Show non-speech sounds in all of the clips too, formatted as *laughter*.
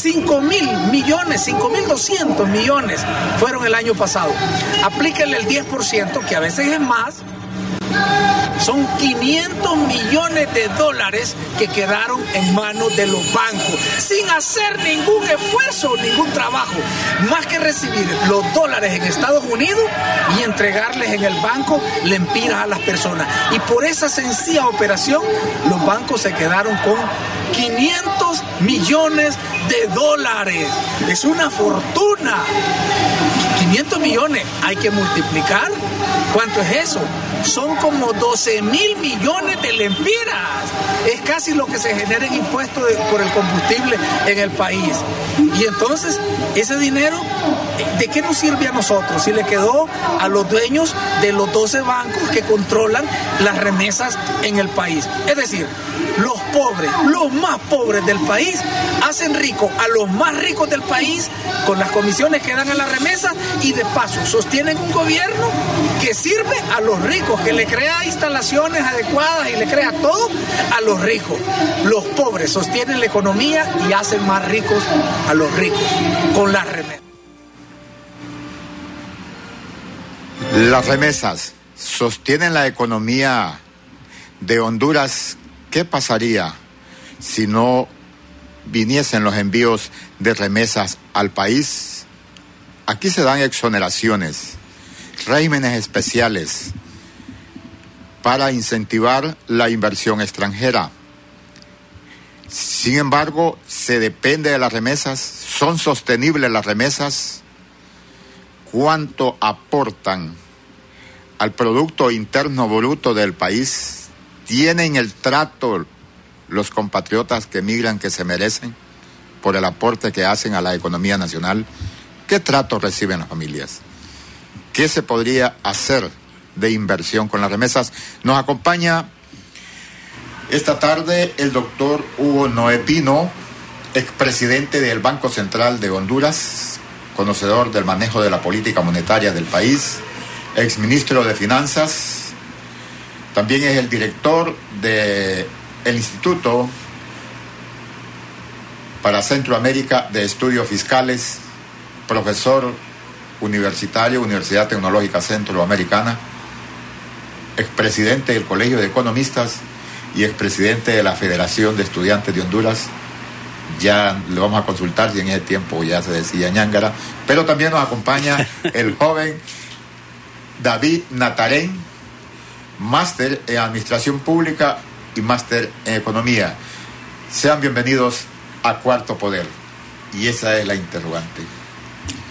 5 mil millones, 5 mil 200 millones fueron el año pasado. Aplíquenle el 10%, que a veces es más, son 500 millones de dólares que quedaron en manos de los bancos sin hacer ningún esfuerzo, ningún trabajo, más que recibir los dólares en Estados Unidos y entregarles en el banco lempiras a las personas. Y por esa sencilla operación, los bancos se quedaron con 500 millones de dólares. Es una fortuna. 500 millones hay que multiplicar. ¿Cuánto es eso? Son como 12 mil millones de lempiras. Es casi lo que se genera en impuestos por el combustible en el país. Y entonces, ese dinero, ¿de qué nos sirve a nosotros? Si le quedó a los dueños de los 12 bancos que controlan las remesas en el país. Es decir, pobres, los más pobres del país, hacen rico a los más ricos del país con las comisiones que dan a la remesa y de paso sostienen un gobierno que sirve a los ricos, que le crea instalaciones adecuadas y le crea todo a los ricos. Los pobres sostienen la economía y hacen más ricos a los ricos con las remesas. Las remesas sostienen la economía de Honduras. ¿Qué pasaría si no viniesen los envíos de remesas al país? Aquí se dan exoneraciones, regímenes especiales para incentivar la inversión extranjera. Sin embargo, se depende de las remesas, son sostenibles las remesas, cuánto aportan al Producto Interno Bruto del país, tienen el trato los compatriotas que emigran que se merecen por el aporte que hacen a la economía nacional, ¿qué trato reciben las familias? ¿Qué se podría hacer de inversión con las remesas? Nos acompaña esta tarde el doctor Hugo Noé Pino, expresidente del Banco Central de Honduras, conocedor del manejo de la política monetaria del país, exministro de Finanzas, también es el director del Instituto para Centroamérica de Estudios Fiscales, profesor universitario, Universidad Tecnológica Centroamericana, expresidente del Colegio de Economistas y expresidente de la Federación de Estudiantes de Honduras. Ya le vamos a consultar si en ese tiempo ya se decía ñángara, pero también nos acompaña *laughs* el joven David Natarén, máster en Administración Pública y máster en Economía. Sean bienvenidos a Cuarto Poder. Y esa es la interrogante.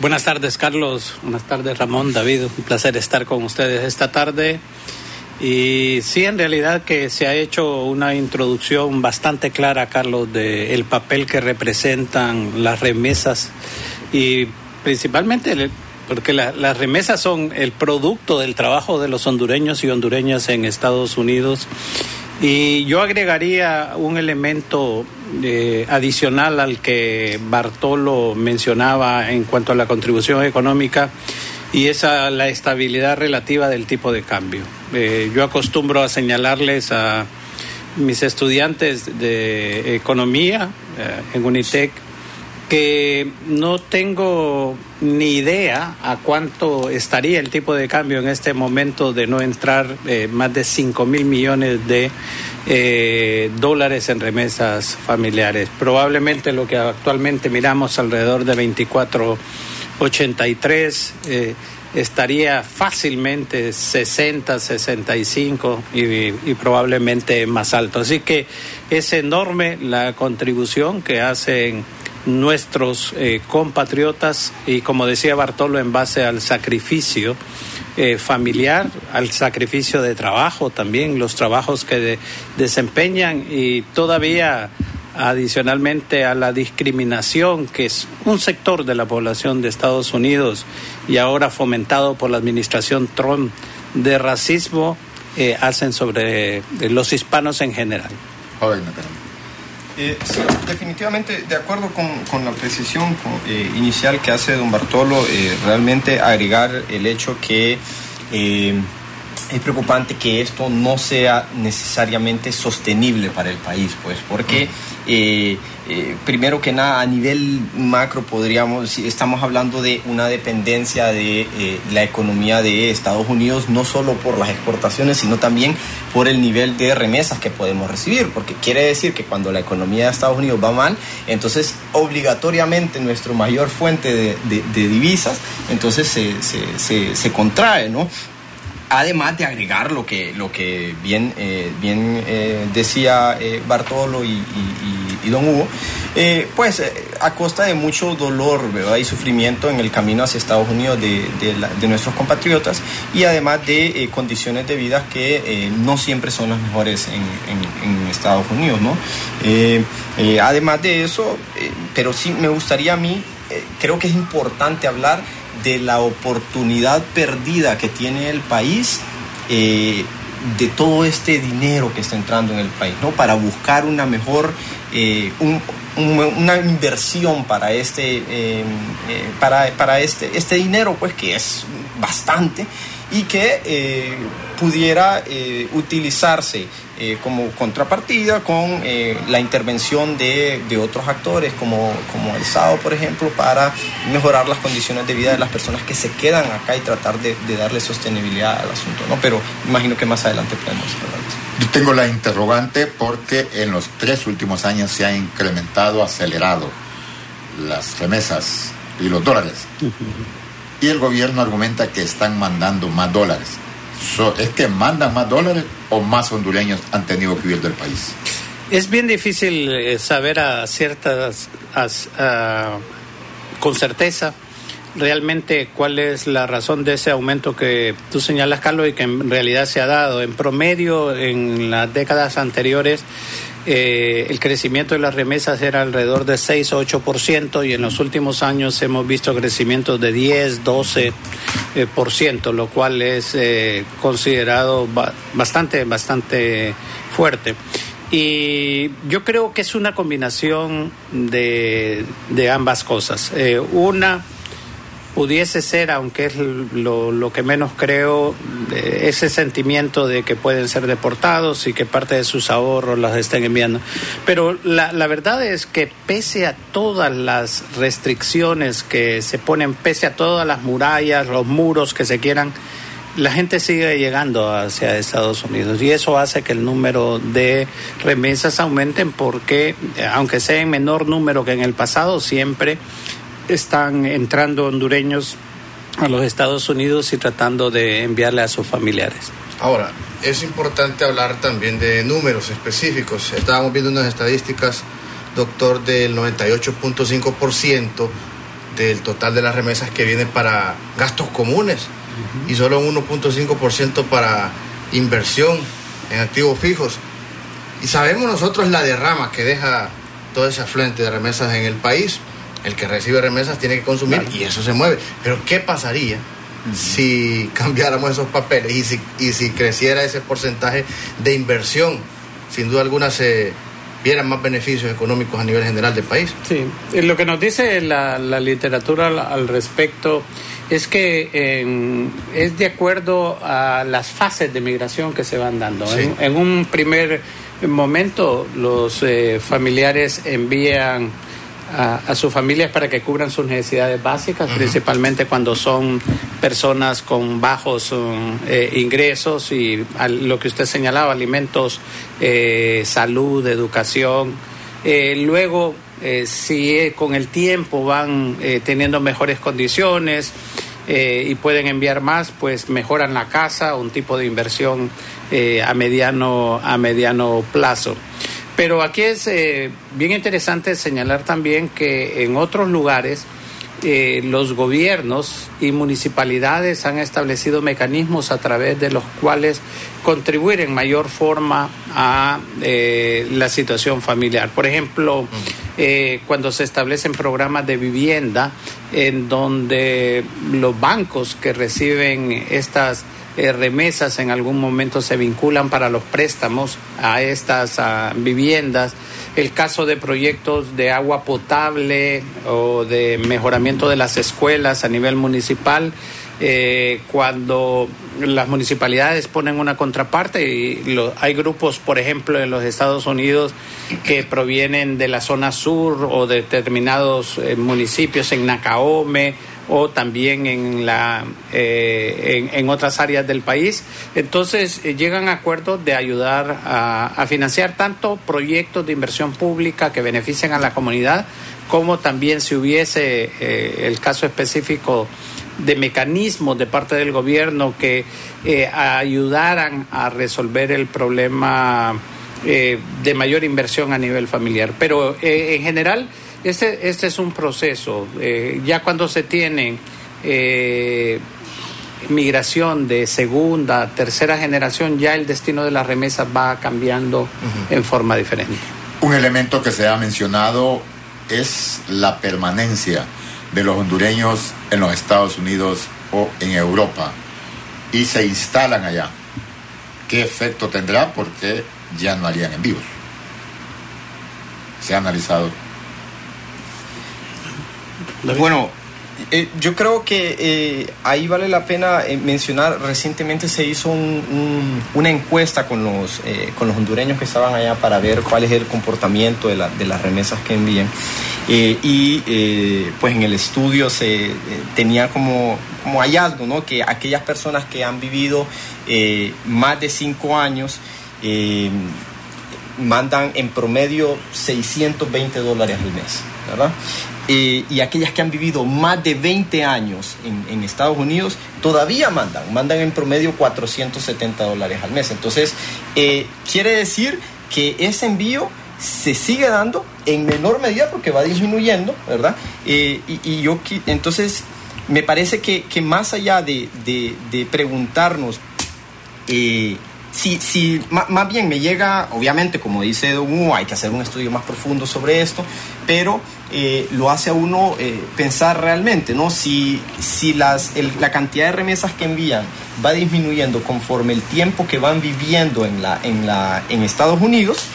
Buenas tardes, Carlos. Buenas tardes, Ramón, David. Un placer estar con ustedes esta tarde. Y sí, en realidad que se ha hecho una introducción bastante clara, Carlos, de el papel que representan las remesas y principalmente porque las remesas son el producto del trabajo de los hondureños y hondureñas en Estados Unidos. Y yo agregaría un elemento eh, adicional al que Bartolo mencionaba en cuanto a la contribución económica y es la estabilidad relativa del tipo de cambio. Eh, yo acostumbro a señalarles a mis estudiantes de economía eh, en Unitec que no tengo ni idea a cuánto estaría el tipo de cambio en este momento de no entrar eh, más de 5 mil millones de dólares en remesas familiares. Probablemente lo que actualmente miramos alrededor de 24 83 eh, estaría fácilmente 60, 65 y, y probablemente más alto. Así que es enorme la contribución que hacen nuestros eh, compatriotas y como decía Bartolo en base al sacrificio eh, familiar, al sacrificio de trabajo también, los trabajos que desempeñan y todavía adicionalmente a la discriminación, que es un sector de la población de Estados Unidos y ahora fomentado por la administración Trump de racismo, eh, hacen sobre eh, los hispanos en general. Eh, sí, definitivamente, de acuerdo con, la precisión inicial que hace don Bartolo, realmente agregar el hecho que es preocupante que esto no sea necesariamente sostenible para el país, pues, porque eh, eh, primero que nada a nivel macro podríamos, estamos hablando de una dependencia de eh, la economía de Estados Unidos, no solo por las exportaciones, sino también por el nivel de remesas que podemos recibir, porque quiere decir que cuando la economía de Estados Unidos va mal, entonces obligatoriamente nuestra mayor fuente de, divisas, entonces se, se, se contrae, ¿no? Además de agregar lo que, lo que bien, eh, bien eh, decía eh, Bartolo y, Don Hugo, pues a costa de mucho dolor y sufrimiento en el camino hacia Estados Unidos de, de, nuestros compatriotas y además de condiciones de vida que no siempre son las mejores en, en, Estados Unidos. ¿no? además de eso, pero sí me gustaría a mí, creo que es importante hablar de la oportunidad perdida que tiene el país eh, de todo este dinero que está entrando en el país, ¿no? Para buscar una mejor, eh, una inversión para este, eh, para, para, este, este dinero, pues que es bastante y que pudiera utilizarse eh, como contrapartida con eh, la intervención de, de, otros actores como, como el SAO, por ejemplo, para mejorar las condiciones de vida de las personas que se quedan acá y tratar de, de darle sostenibilidad al asunto. ¿no? Pero imagino que más adelante podemos hablar de eso. Yo tengo la interrogante porque en los tres últimos años se ha incrementado, acelerado las remesas y los dólares. Y el gobierno argumenta que están mandando más dólares. ¿Es que mandan más dólares o más hondureños han tenido que huir del país? Es bien difícil eh, saber a ciertas, con certeza realmente cuál es la razón de ese aumento que tú señalas, Carlos, y que en realidad se ha dado. En promedio, en las décadas anteriores, eh, el crecimiento de las remesas era alrededor de 6 o 8% y en los últimos años hemos visto crecimientos de 10, 12%, eh, por ciento, lo cual es eh, considerado bastante, bastante fuerte. Y yo creo que es una combinación de, de ambas cosas. una, pudiese ser, aunque es lo, que menos creo, ese sentimiento de que pueden ser deportados y que parte de sus ahorros las estén enviando. Pero la, la verdad es que pese a todas las restricciones que se ponen, pese a todas las murallas, los muros que se quieran, la gente sigue llegando hacia Estados Unidos y eso hace que el número de remesas aumenten porque, aunque sea en menor número que en el pasado, siempre están entrando hondureños a los Estados Unidos y tratando de enviarle a sus familiares. Ahora, es importante hablar también de números específicos. Estábamos viendo unas estadísticas, doctor, del 98.5% del total de las remesas que vienen para gastos comunes y solo un 1.5% para inversión en activos fijos. Y sabemos nosotros la derrama que deja todo ese afluente de remesas en el país el que recibe remesas tiene que consumir y eso se mueve. Pero ¿qué pasaría si cambiáramos esos papeles y si, y si creciera ese porcentaje de inversión? Sin duda alguna se vieran más beneficios económicos a nivel general del país. Sí, lo que nos dice la, literatura al, respecto es que es de acuerdo a las fases de migración que se van dando. En, un primer momento los eh, familiares envían a, sus familias para que cubran sus necesidades básicas, principalmente cuando son personas con bajos eh, ingresos y lo que usted señalaba, alimentos, eh, salud, educación. Eh, luego, si con el tiempo van teniendo mejores condiciones y pueden enviar más, pues mejoran la casa, un tipo de inversión a mediano a mediano plazo. Pero aquí es eh, bien interesante señalar también que en otros lugares eh, los gobiernos y municipalidades han establecido mecanismos a través de los cuales contribuir en mayor forma a eh, la situación familiar. Por ejemplo, cuando se establecen programas de vivienda en donde los bancos que reciben estas eh, remesas en algún momento se vinculan para los préstamos a estas viviendas. El caso de proyectos de agua potable o de mejoramiento de las escuelas a nivel municipal eh, cuando las municipalidades ponen una contraparte y hay grupos, por ejemplo, en los Estados Unidos que provienen de la zona sur o de determinados eh, municipios en Nacaome o también en, la, eh, en, otras áreas del país. Entonces llegan a acuerdos de ayudar a, financiar tanto proyectos de inversión pública que beneficien a la comunidad como también si hubiese el caso específico de mecanismos de parte del gobierno que eh, ayudaran a resolver el problema eh, de mayor inversión a nivel familiar. Pero eh, en general, este, este es un proceso. ya cuando se tiene migración de segunda, tercera generación, ya el destino de las remesas va cambiando en forma diferente. Un elemento que se ha mencionado es la permanencia de los hondureños en los Estados Unidos o en Europa y se instalan allá. ¿Qué efecto tendrá? Porque ya no harían envíos. Se ha analizado. Bueno, eh, yo creo que eh, ahí vale la pena eh, mencionar, recientemente se hizo una encuesta con los, con los hondureños que estaban allá para ver cuál es el comportamiento de, de las remesas que envían. y pues en el estudio se tenía como, como hallazgo ¿no? que aquellas personas que han vivido más de cinco años mandan en promedio 620 dólares al mes, ¿verdad? Eh, y aquellas que han vivido más de 20 años en, Estados Unidos todavía mandan, mandan en promedio 470 dólares al mes. Entonces, eh, quiere decir que ese envío se sigue dando en menor medida porque va disminuyendo, ¿verdad? Eh, y, yo, entonces, me parece que, más allá de, preguntarnos si, si más, bien me llega, obviamente, como dice Don hay que hacer un estudio más profundo sobre esto, pero eh, lo hace a uno eh, pensar realmente, ¿no? Si, si las, la cantidad de remesas que envían va disminuyendo conforme el tiempo que van viviendo en, la, en, la, en Estados Unidos,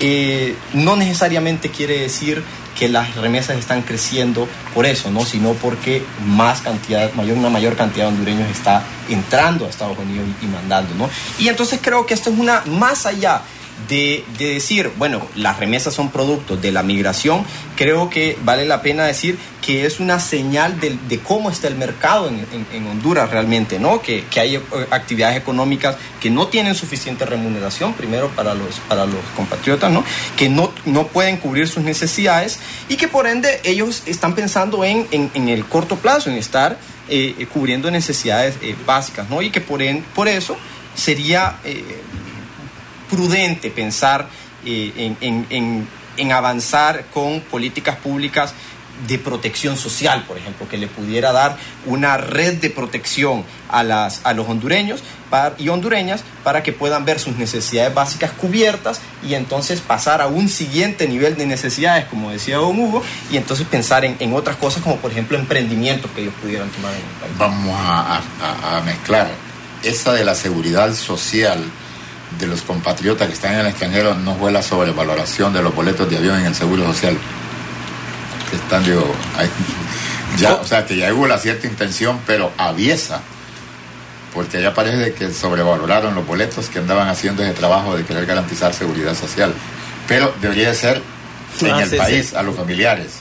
eh, no necesariamente quiere decir que las remesas están creciendo por eso, ¿no? sino porque más cantidad, mayor, una mayor cantidad de hondureños está entrando a Estados Unidos y mandando. ¿no? Y entonces creo que esto es una, más allá de, decir, bueno, las remesas son productos de la migración, creo que vale la pena decir que es una señal de, cómo está el mercado en, Honduras realmente, ¿no? Que, hay eh, actividades económicas que no tienen suficiente remuneración, primero para los, para los compatriotas, ¿no? Que no, no pueden cubrir sus necesidades y que por ende ellos están pensando en, el corto plazo, en estar eh, cubriendo necesidades eh, básicas, ¿no? Y que por, por eso sería prudente pensar eh, en, avanzar con políticas públicas de protección social, por ejemplo, que le pudiera dar una red de protección a, las, a los hondureños y hondureñas para que puedan ver sus necesidades básicas cubiertas y entonces pasar a un siguiente nivel de necesidades, como decía don Hugo, y entonces pensar en, otras cosas como por ejemplo emprendimientos que ellos pudieran tomar en el país. Vamos a mezclar esa de la seguridad social de los compatriotas que están en el extranjero no fue la sobrevaloración de los boletos de avión en el Seguro Social. Que están, digo, *laughs* ya, o sea, que ya hubo la cierta intención, pero aviesa, porque ya parece que sobrevaloraron los boletos que andaban haciendo ese trabajo de querer garantizar seguridad social. Pero debería ser en ah, el país, a los familiares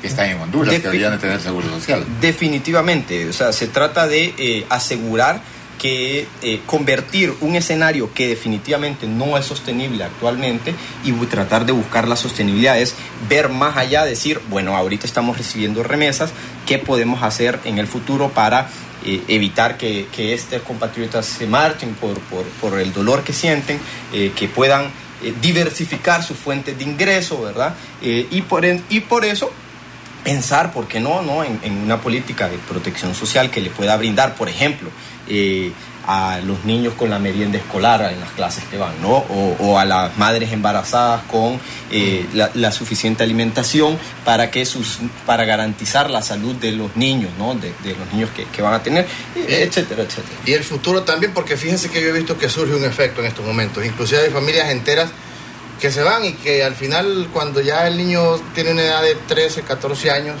que están en Honduras, que deberían de tener seguro social. Definitivamente, o sea, se trata de eh, asegurar que eh, convertir un escenario que definitivamente no es sostenible actualmente y tratar de buscar la sostenibilidad es ver más allá, decir, bueno, ahorita estamos recibiendo remesas, ¿qué podemos hacer en el futuro para eh, evitar que, estos compatriotas se marchen por, por, el dolor que sienten, eh, que puedan diversificar sus fuentes de ingreso, ¿verdad? y, por, y por eso pensar, ¿por qué no?, no? En, una política de protección social que le pueda brindar, por ejemplo, eh, a los niños con la merienda escolar en las clases que van, ¿no? O, a las madres embarazadas con eh, la, suficiente alimentación para que sus, para garantizar la salud de los niños, ¿no? De, los niños que, van a tener, etcétera, etcétera. Y el futuro también, porque fíjense que yo he visto que surge un efecto en estos momentos, inclusive hay familias enteras que se van y que al final cuando ya el niño tiene una edad de 13, 14 años,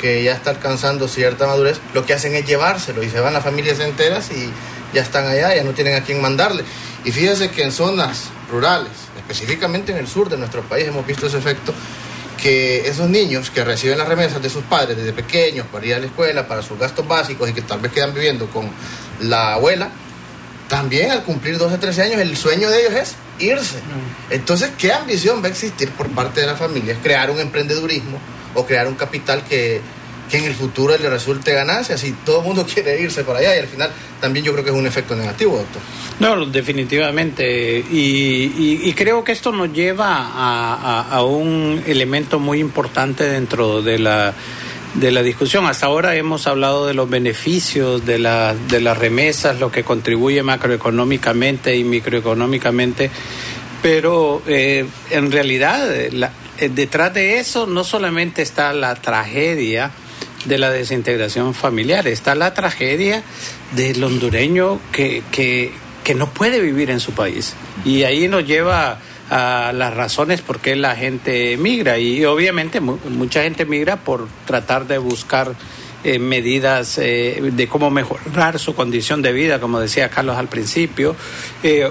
que ya está alcanzando cierta madurez, lo que hacen es llevárselo y se van las familias enteras y ya están allá, ya no tienen a quién mandarle. Y fíjense que en zonas rurales, específicamente en el sur de nuestro país, hemos visto ese efecto que esos niños que reciben las remesas de sus padres desde pequeños para ir a la escuela, para sus gastos básicos y que tal vez quedan viviendo con la abuela, también al cumplir 12, 13 años el sueño de ellos es irse. Entonces, ¿qué ambición va a existir por parte de las familias? Crear un emprendedurismo o crear un capital que, en el futuro le resulte ganancia, si todo el mundo *laughs* quiere irse para allá y al final también yo creo que es un efecto negativo, doctor. No, definitivamente. Y, creo que esto nos lleva a, un elemento muy importante dentro de la de la discusión. Hasta ahora hemos hablado de los beneficios de, la, de las remesas, lo que contribuye macroeconómicamente y microeconómicamente, pero eh, en realidad eh, detrás de eso no solamente está la tragedia de la desintegración familiar, está la tragedia del hondureño que, que, que no puede vivir en su país. Y ahí nos lleva a las razones por qué la gente migra. Y obviamente mucha gente migra por tratar de buscar eh, medidas eh, de cómo mejorar su condición de vida, como decía Carlos al principio. Eh,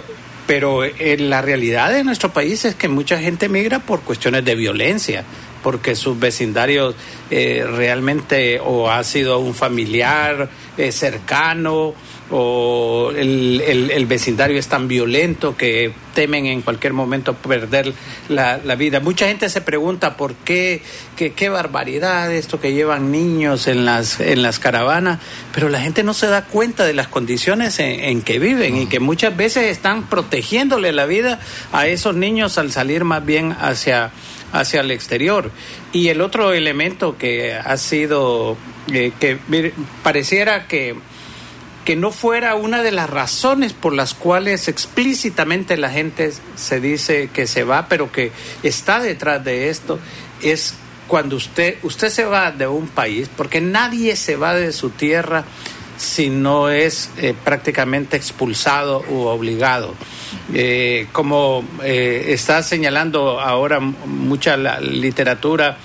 pero la realidad de nuestro país es que mucha gente migra por cuestiones de violencia porque sus vecindarios realmente o ha sido un familiar cercano o el, el, vecindario es tan violento que temen en cualquier momento perder la, vida. Mucha gente se pregunta por qué, qué, barbaridad esto que llevan niños en las, en las caravanas, pero la gente no se da cuenta de las condiciones en, que viven y que muchas veces están protegiéndole la vida a esos niños al salir más bien hacia hacia el exterior. Y el otro elemento que ha sido, eh, que pareciera que que no fuera una de las razones por las cuales explícitamente la gente se dice que se va, pero que está detrás de esto, es cuando usted, usted se va de un país, porque nadie se va de su tierra si no es eh, prácticamente expulsado u obligado. Eh, como eh, está señalando ahora mucha la literatura,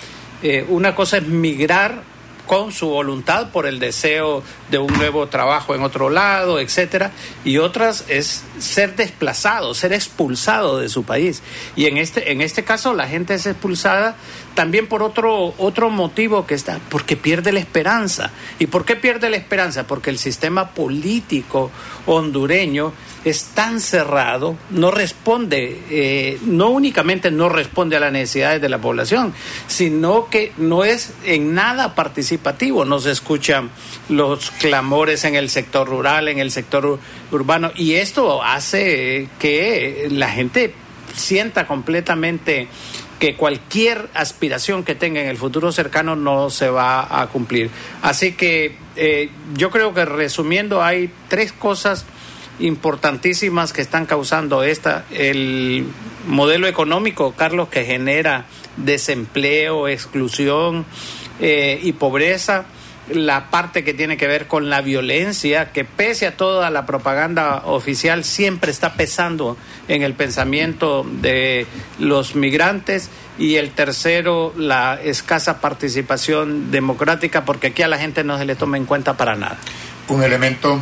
una cosa es migrar con su voluntad por el deseo de un nuevo trabajo en otro lado, etcétera, y otras es ser desplazado, ser expulsado de su país. Y en este en este caso la gente es expulsada también por otro otro motivo que está porque pierde la esperanza. ¿Y por qué pierde la esperanza? Porque el sistema político hondureño es tan cerrado, no responde, eh, no únicamente no responde a las necesidades de la población, sino que no es en nada participativo. No se escuchan los clamores en el sector rural, en el sector urbano, y esto hace que la gente sienta completamente que cualquier aspiración que tenga en el futuro cercano no se va a cumplir. Así que eh, yo creo que resumiendo hay tres cosas importantísimas que están causando esta, el modelo económico, Carlos, que genera desempleo, exclusión eh, y pobreza, la parte que tiene que ver con la violencia, que pese a toda la propaganda oficial siempre está pesando en el pensamiento de los migrantes, y el tercero, la escasa participación democrática, porque aquí a la gente no se le toma en cuenta para nada. Un elemento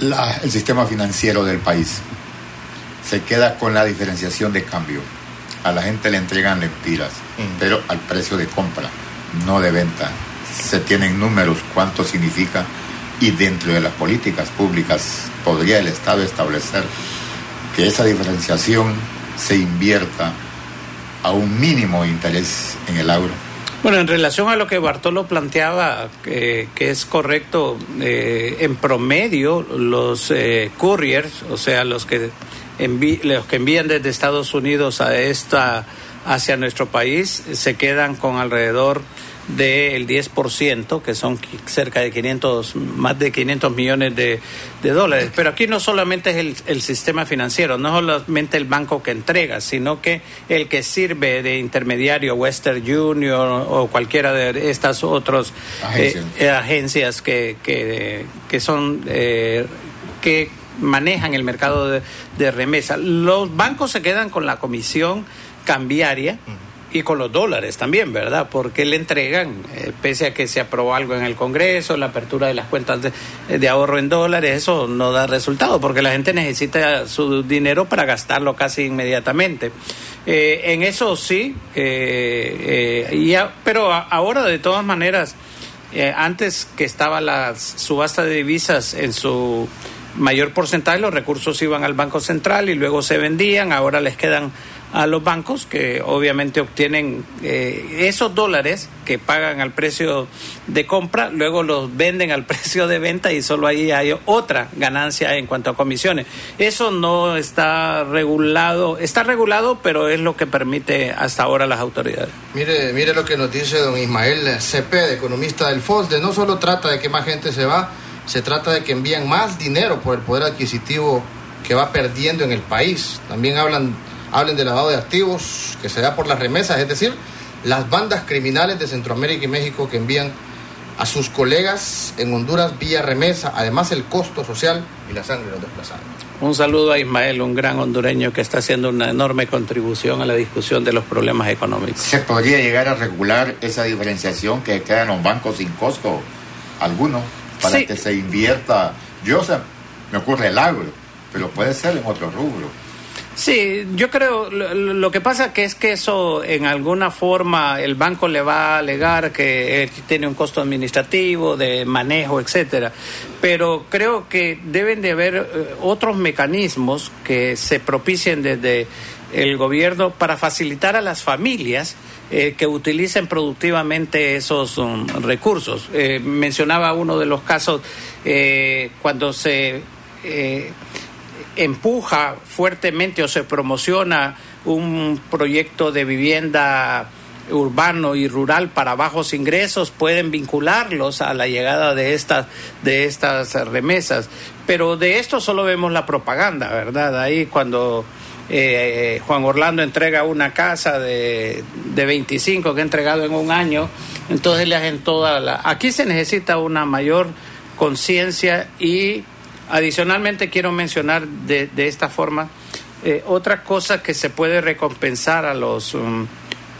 el sistema financiero del país. Se queda con la diferenciación de cambio. A la gente le entregan lempiras, mm. pero al precio de compra, no de venta. Se tienen números, cuánto significa, y dentro de las políticas públicas podría el Estado establecer que esa diferenciación se invierta a un mínimo interés en el euro bueno, en relación a lo que Bartolo planteaba, que es correcto, eh, en promedio los eh, couriers, o sea, los que, los que envían desde Estados Unidos a esta hacia nuestro país, se quedan con alrededor del 10%, que son cerca de 500, más de 500 millones de, dólares. Pero aquí no solamente es el, el, sistema financiero, no solamente el banco que entrega, sino que el que sirve de intermediario, Western Union o cualquiera de estas otras agencias, eh, que, que, son... Eh, que manejan el mercado de, remesa. Los bancos se quedan con la comisión cambiaria y con los dólares también, ¿verdad? Porque le entregan, eh, pese a que se aprobó algo en el Congreso, la apertura de las cuentas de, ahorro en dólares, eso no da resultado, porque la gente necesita su dinero para gastarlo casi inmediatamente. Eh, en eso sí, eh, pero ahora de todas maneras, antes que estaba la subasta de divisas en su mayor porcentaje, los recursos iban al Banco Central y luego se vendían, ahora les quedan a los bancos que obviamente obtienen eh, esos dólares que pagan al precio de compra, luego los venden al *laughs* precio de venta y solo ahí hay otra ganancia en cuanto a comisiones. Eso no está regulado, está regulado, pero es lo que permite hasta ahora las autoridades. Mire, mire lo que nos dice don Ismael Cepeda, economista del FOSDE, no solo trata de que más gente se va, se trata de que envían más dinero por el poder adquisitivo que va perdiendo en el país. También hablan hablen de lavado de activos que se da por las remesas, es decir, las bandas criminales de Centroamérica y México que envían a sus colegas en Honduras vía remesa, además el costo social y la sangre de los desplazados. Un saludo a Ismael, un gran hondureño que está haciendo una enorme contribución a la discusión de los problemas económicos. ¿Se podría llegar a regular esa diferenciación que queda en los bancos sin costo alguno para que se invierta? Yo sé, me ocurre el agro, pero puede ser en otro rubro. Sí, yo creo, lo, que pasa que es que eso en alguna forma el banco le va a alegar que tiene un costo administrativo, de manejo, etcétera, pero creo que deben de haber eh, otros mecanismos que se propicien desde el gobierno para facilitar a las familias eh, que utilicen productivamente esos um, recursos. Eh, mencionaba uno de los casos cuando se empuja fuertemente o se promociona un proyecto de vivienda urbano y rural para bajos ingresos pueden vincularlos a la llegada de estas de estas remesas. Pero de esto solo vemos la propaganda verdad ahí cuando eh, Juan Orlando entrega una casa de, de 25 que ha entregado en un año entonces le hacen toda la aquí se necesita una mayor conciencia y Adicionalmente quiero mencionar de, de esta forma eh, otra cosa que se puede recompensar a los um,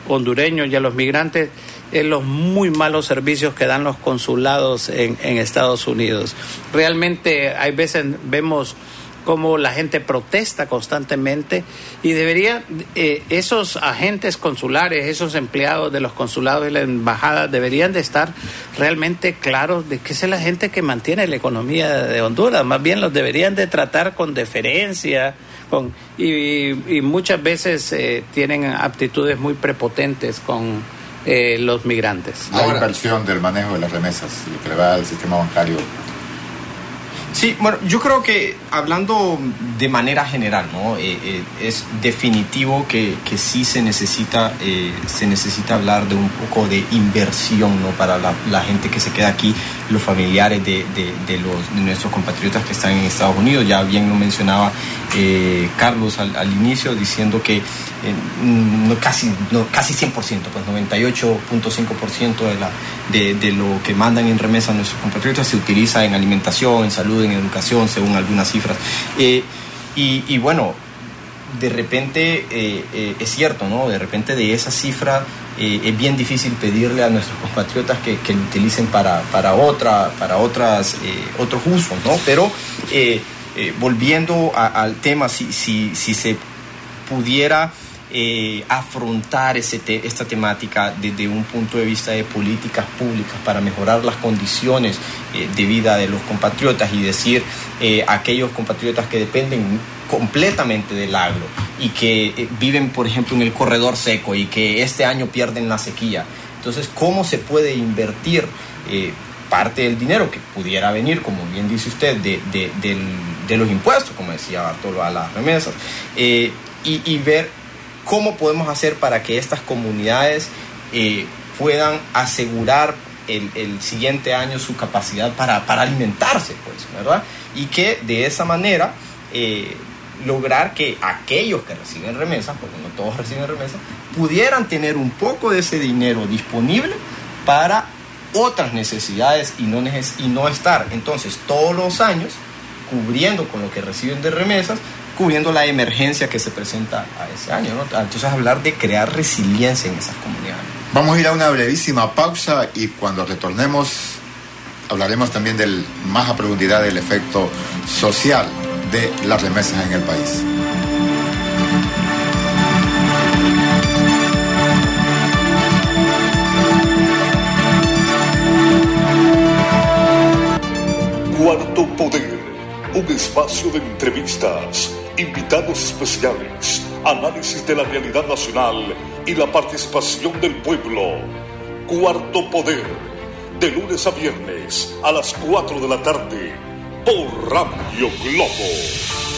hondureños y a los migrantes es los muy malos servicios que dan los consulados en, en Estados Unidos. Realmente hay veces vemos cómo la gente protesta constantemente y debería eh, esos agentes consulares, esos empleados de los consulados y la embajada deberían de estar realmente claros de que es la gente que mantiene la economía de Honduras, más bien los deberían de tratar con deferencia con, y, muchas veces eh, tienen aptitudes muy prepotentes con eh, los migrantes. La inversión del manejo de las remesas, que le va al sistema bancario Sí, bueno, yo creo que hablando de manera general, ¿no? Eh, eh, es definitivo que, que, sí se necesita, eh, se necesita hablar de un poco de inversión ¿no? para la, gente que se queda aquí, los familiares de, de, los, de nuestros compatriotas que están en Estados Unidos. Ya bien lo mencionaba Carlos al, inicio, diciendo que no, casi, no, casi 100%, pues 98.5% de, la, de, de lo que mandan en remesa a nuestros compatriotas se utiliza en alimentación, en salud, en educación, según algunas cifras. Eh, y, bueno, de repente eh, eh, es cierto, ¿no? De repente de esa cifra es bien difícil pedirle a nuestros compatriotas que, lo utilicen para, para, otra, para otras, otros usos, ¿no? Pero volviendo al tema, si, si, si se pudiera eh, afrontar ese esta temática desde un punto de vista de políticas públicas para mejorar las condiciones eh, de vida de los compatriotas y decir eh, aquellos compatriotas que dependen completamente del agro y que viven, por ejemplo, en el corredor seco y que este año pierden la sequía. Entonces, ¿cómo se puede invertir parte del dinero que pudiera venir, como bien dice usted, de, los impuestos, como decía Bartolo, a las remesas, y, y ver cómo podemos hacer para que estas comunidades eh, puedan asegurar el, siguiente año su capacidad para, para, alimentarse, pues, ¿verdad? Y que de esa manera eh, lograr que aquellos que reciben remesas, porque no todos reciben remesas, pudieran tener un poco de ese dinero disponible para otras necesidades y no estar entonces todos los años cubriendo con lo que reciben de remesas cubriendo la emergencia que se presenta a ese año. Entonces hablar de crear resiliencia en esas comunidades. Vamos a ir a una brevísima pausa y cuando retornemos hablaremos también del, más a profundidad del efecto social de las remesas en el país. Cuarto Poder, un espacio de entrevistas, invitados especiales, análisis de la realidad nacional y la participación del pueblo. Cuarto Poder, de lunes a viernes a las 4 de la tarde, por Radio Globo.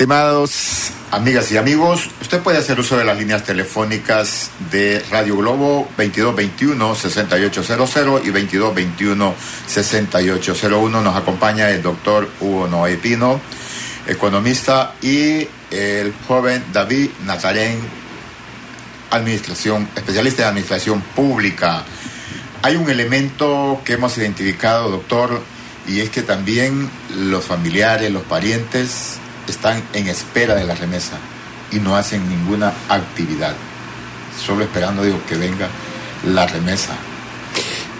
Estimados amigas y amigos, usted puede hacer uso de las líneas telefónicas de Radio Globo 2221-6800 y 2221-6801. Nos acompaña el doctor Hugo Noé Pino, economista, y el joven David Nazarén, administración, especialista en administración pública. Hay un elemento que hemos identificado, doctor, y es que también los familiares, los parientes, están en espera de la remesa y no hacen ninguna actividad. Solo esperando, digo, que venga la remesa.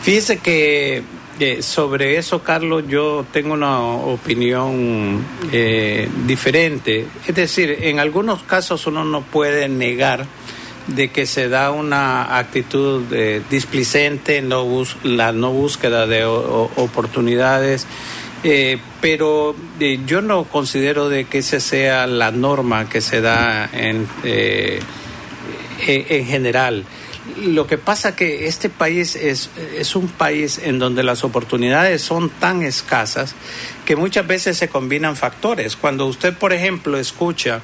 Fíjese que eh, sobre eso, Carlos, yo tengo una opinión eh, diferente. Es decir, en algunos casos uno no puede negar de que se da una actitud eh, displicente, no bus la no búsqueda de oportunidades eh, pero eh, yo no considero de que esa sea la norma que se da en, eh, en general. Lo que pasa que este país es, es un país en donde las oportunidades son tan escasas que muchas veces se combinan factores. Cuando usted, por ejemplo, escucha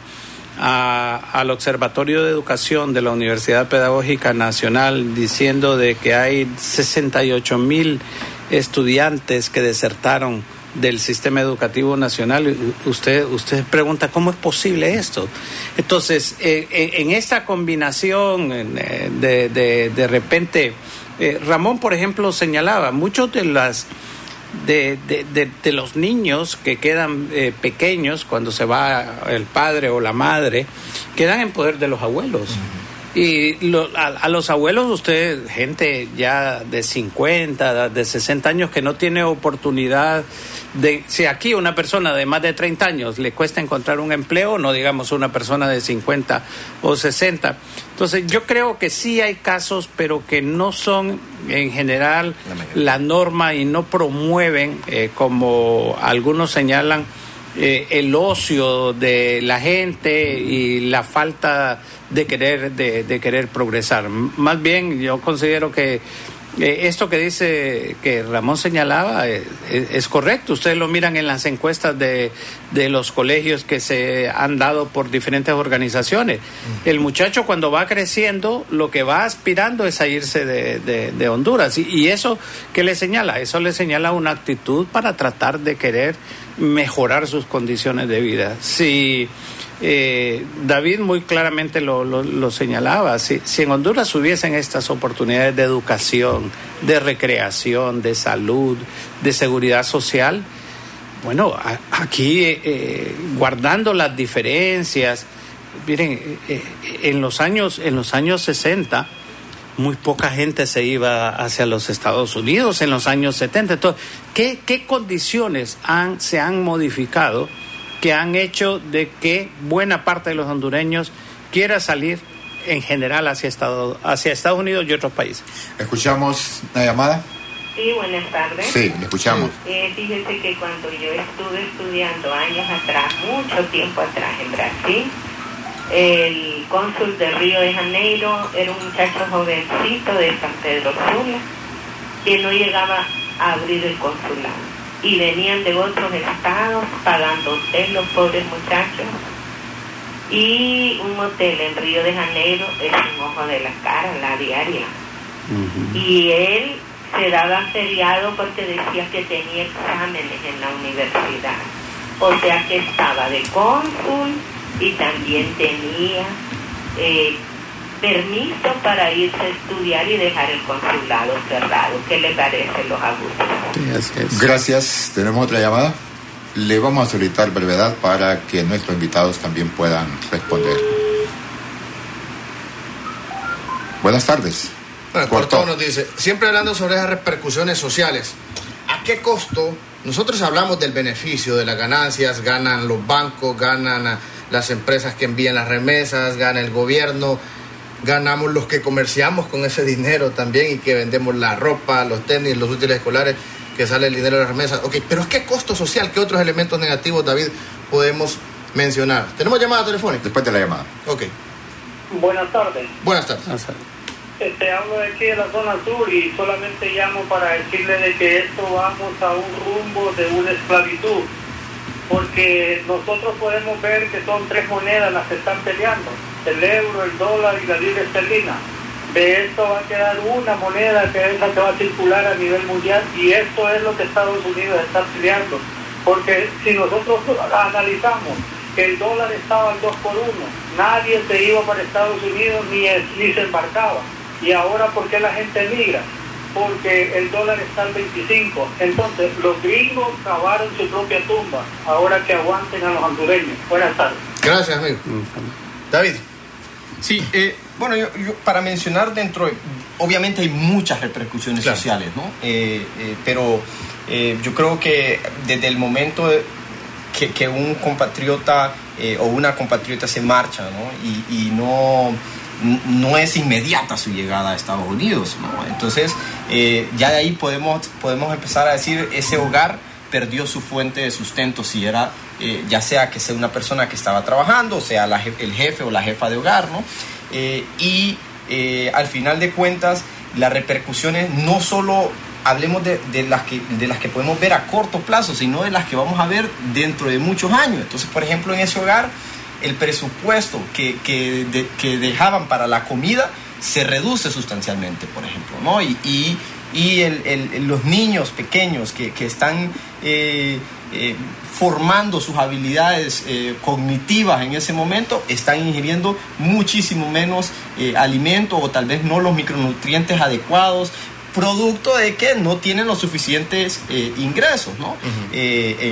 a, al Observatorio de Educación de la Universidad Pedagógica Nacional diciendo de que hay 68 mil estudiantes que desertaron del sistema educativo nacional. Usted, usted pregunta cómo es posible esto. Entonces, eh, eh, en esta combinación eh, de, de, de repente, Ramón, por ejemplo, señalaba, muchos de las de, de, de, los niños que quedan pequeños cuando se va el padre o la madre, quedan en poder de los abuelos. Y a, los abuelos, usted, gente ya de 50, de 60 años que no tiene oportunidad de, si aquí una persona de más de 30 años le cuesta encontrar un empleo, no digamos una persona de 50 o 60. Entonces yo creo que sí hay casos, pero que no son en general la, norma y no promueven, eh, como algunos señalan, eh, el ocio de la gente y la falta de querer, de, de querer progresar. Más bien, yo considero que eh, esto que dice que Ramón señalaba eh, es, correcto. Ustedes lo miran en las encuestas de, de, los colegios que se han dado por diferentes organizaciones. El muchacho cuando va creciendo lo que va aspirando es a irse de, de, Honduras. Y, y, eso, ¿qué le señala? Eso le señala una actitud para tratar de querer mejorar sus condiciones de vida. Si eh, David muy claramente lo, lo, señalaba, si, en Honduras hubiesen estas oportunidades de educación, de recreación, de salud, de seguridad social, bueno, aquí eh, eh, guardando las diferencias, miren, eh, en los años, en los años 60, muy poca gente se iba hacia los Estados Unidos en los años 70. Entonces, ¿qué, qué condiciones han, se han modificado? Que han hecho de que buena parte de los hondureños quiera salir en general hacia Estados, hacia Estados Unidos y otros países. ¿Escuchamos la llamada? Sí, buenas tardes. Sí, escuchamos. Eh, fíjese que cuando yo estuve estudiando años atrás, mucho tiempo atrás en Brasil, el cónsul de Río de Janeiro era un muchacho jovencito de San Pedro Sula que no llegaba a abrir el consulado y venían de otros estados pagando hotel los pobres muchachos. Y un hotel en Río de Janeiro es un ojo de la cara, la diaria. Y él se daba feriado porque decía que tenía exámenes en la universidad. O sea que estaba de cónsul y también tenía eh, permiso para irse a estudiar y dejar el consulado cerrado. ¿Qué le parecen los abusos? Gracias. ¿Tenemos otra llamada? Le vamos a solicitar brevedad para que nuestros invitados también puedan responder. Buenas tardes. Bueno, Cortó nos dice, siempre hablando sobre esas repercusiones sociales, ¿a qué costo? Nosotros hablamos del beneficio, de las ganancias, ganan los bancos, ganan las empresas que envían las remesas, gana el gobierno, ganamos los que comerciamos con ese dinero también y que vendemos la ropa, los tenis, los útiles escolares, que sale el dinero de las remesas. Ok, pero ¿qué costo social, qué otros elementos negativos, David, podemos mencionar? ¿Tenemos llamada telefónica? Después de la llamada. Ok. Buenas tardes. Buenas tardes. Este, hablo de aquí de la zona sur y solamente llamo para decirle de que esto vamos a un rumbo de una esclavitud, porque nosotros podemos ver que son tres monedas las que están peleando, el euro, el dólar y la libra esterlina. De esto va a quedar una moneda que es la que va a circular a nivel mundial y esto es lo que Estados Unidos está peleando, porque si nosotros analizamos que el dólar estaba al 2 por 1, nadie se iba para Estados Unidos ni, ni se embarcaba ¿Y ahora por qué la gente migra? Porque el dólar está al 25. Entonces, los gringos cavaron su propia tumba. Ahora que aguanten a los hondureños. Buenas tardes. Gracias, amigo. David. Sí, eh, bueno, yo, para mencionar dentro, obviamente hay muchas repercusiones sociales, ¿no? Eh, eh, pero yo creo que desde el momento que, que un compatriota o una compatriota se marcha, ¿no? y, y no no es inmediata su llegada a Estados Unidos. Entonces, eh, ya de ahí podemos, podemos empezar a decir, ese hogar perdió su fuente de sustento, si era, eh, ya sea que sea una persona que estaba trabajando, o sea el jefe o la jefa de hogar, ¿no? Eh, y al final de cuentas, las repercusiones no solo hablemos de, las que, de las que podemos ver a corto plazo, sino de las que vamos a ver dentro de muchos años. Entonces, por ejemplo, en ese hogar, el presupuesto que, que, dejaban para la comida se reduce sustancialmente, por ejemplo, ¿no? Y, y, los niños pequeños que, están eh, eh, formando sus habilidades eh, cognitivas en ese momento, están ingiriendo muchísimo menos alimento o tal vez no los micronutrientes adecuados, producto de que no tienen los suficientes ingresos ¿no?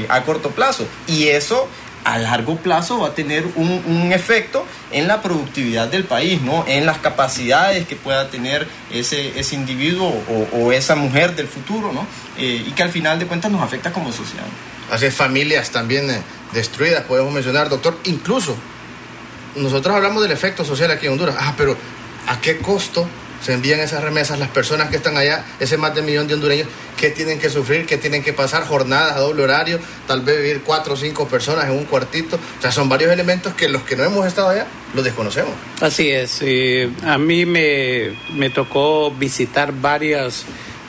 a corto plazo. Y eso a largo plazo va a tener un, efecto en la productividad del país, ¿no? en las capacidades que pueda tener ese, ese individuo o, esa mujer del futuro, ¿no? Eh, y que al final de cuentas nos afecta como sociedad. Hace familias también eh, destruidas, podemos mencionar, doctor, incluso nosotros hablamos del efecto social aquí en Honduras, ah, pero ¿a qué costo se envían esas remesas, las personas que están allá, ese más de millón de hondureños, que tienen que sufrir, que tienen que pasar jornadas a doble horario, tal vez vivir cuatro o cinco personas en un cuartito. O sea, son varios elementos que los que no hemos estado allá los desconocemos. Así es. a mí me, me, tocó visitar varios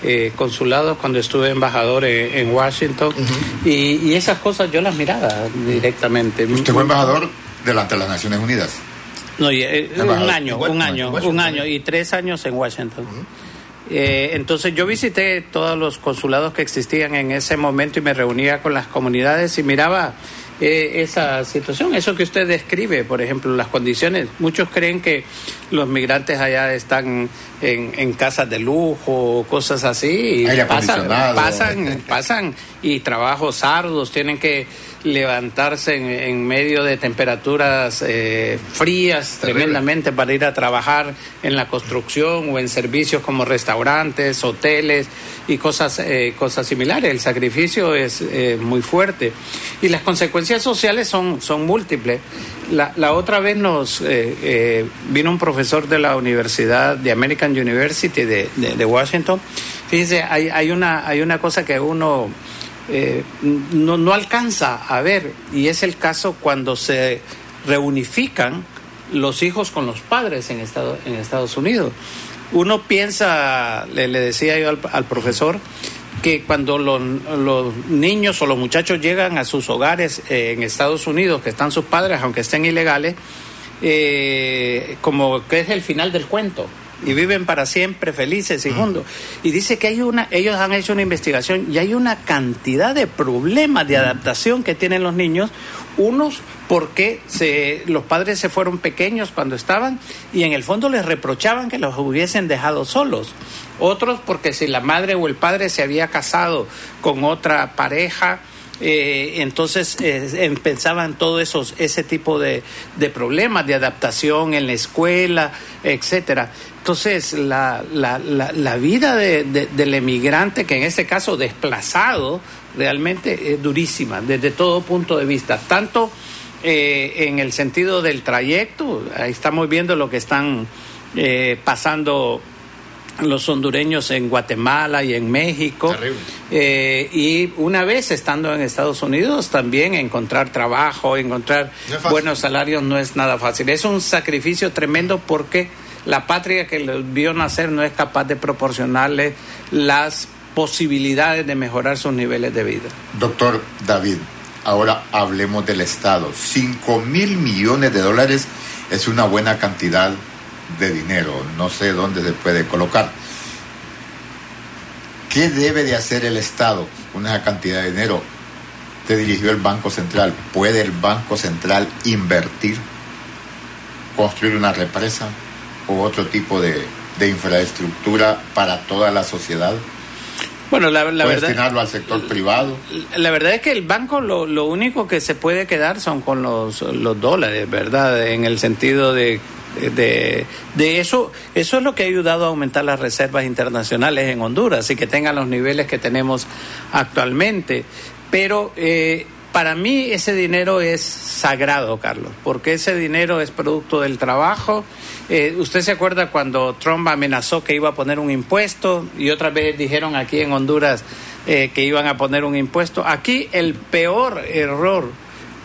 eh, consulados cuando estuve embajador en, Washington y, y, esas cosas yo las miraba directamente. ¿Usted fue embajador delante de las Naciones Unidas? No, eh, un año, un año, un año y tres años en Washington. Eh, entonces yo visité todos los consulados que existían en ese momento y me reunía con las comunidades y miraba eh, esa situación, eso que usted describe, por ejemplo, las condiciones. Muchos creen que los migrantes allá están en, en casas de lujo, cosas así, y pasan, pasan, pasan y trabajos arduos, tienen que levantarse en, medio de temperaturas eh, frías tremendamente para ir a trabajar en la construcción o en servicios como restaurantes, hoteles y cosas, eh, cosas similares. El sacrificio es eh, muy fuerte y las consecuencias sociales son, son múltiples. La, la otra vez nos vino un profesor de la Universidad de American University de, de, Washington. Fíjense, hay, hay, una, hay una cosa que uno eh, no, no alcanza a ver, y es el caso cuando se reunifican los hijos con los padres en, Estado, en Estados Unidos. Uno piensa, le, decía yo al, profesor, que cuando los, niños o los muchachos llegan a sus hogares eh, en Estados Unidos, que están sus padres, aunque estén ilegales, eh, como que es el final del cuento y viven para siempre felices y juntos. Y dice que hay una, ellos han hecho una investigación y hay una cantidad de problemas de adaptación que tienen los niños, unos porque se, los padres se fueron pequeños cuando estaban y en el fondo les reprochaban que los hubiesen dejado solos. Otros porque si la madre o el padre se había casado con otra pareja, eh, entonces eh, pensaban todo esos, ese tipo de, de, problemas de adaptación en la escuela, etcétera. Entonces, la, la, la, vida de, del emigrante, que en este caso desplazado, realmente es durísima desde todo punto de vista, tanto eh, en el sentido del trayecto, ahí estamos viendo lo que están eh, pasando los hondureños en Guatemala y en México. Eh, y una vez estando en Estados Unidos, también encontrar trabajo, encontrar buenos salarios no es nada fácil. Es un sacrificio tremendo porque la patria que los vio nacer no es capaz de proporcionarle las posibilidades de mejorar sus niveles de vida. Doctor David, ahora hablemos del Estado. 5 mil millones de dólares es una buena cantidad de dinero, no sé dónde se puede colocar. ¿Qué debe de hacer el Estado con esa cantidad de dinero? Te dirigió el Banco Central. ¿Puede el Banco Central invertir, construir una represa o otro tipo de, de infraestructura para toda la sociedad? Bueno, la, la verdad. destinarlo al sector privado? La verdad es que el banco lo, lo único que se puede quedar son con los, los dólares, ¿verdad? En el sentido de de, de, eso, eso es lo que ha ayudado a aumentar las reservas internacionales en Honduras y que tengan los niveles que tenemos actualmente. Pero eh, para mí ese dinero es sagrado, Carlos, porque ese dinero es producto del trabajo. Eh, ¿Usted se acuerda cuando Trump amenazó que iba a poner un impuesto y otra vez dijeron aquí en Honduras eh, que iban a poner un impuesto? Aquí el peor error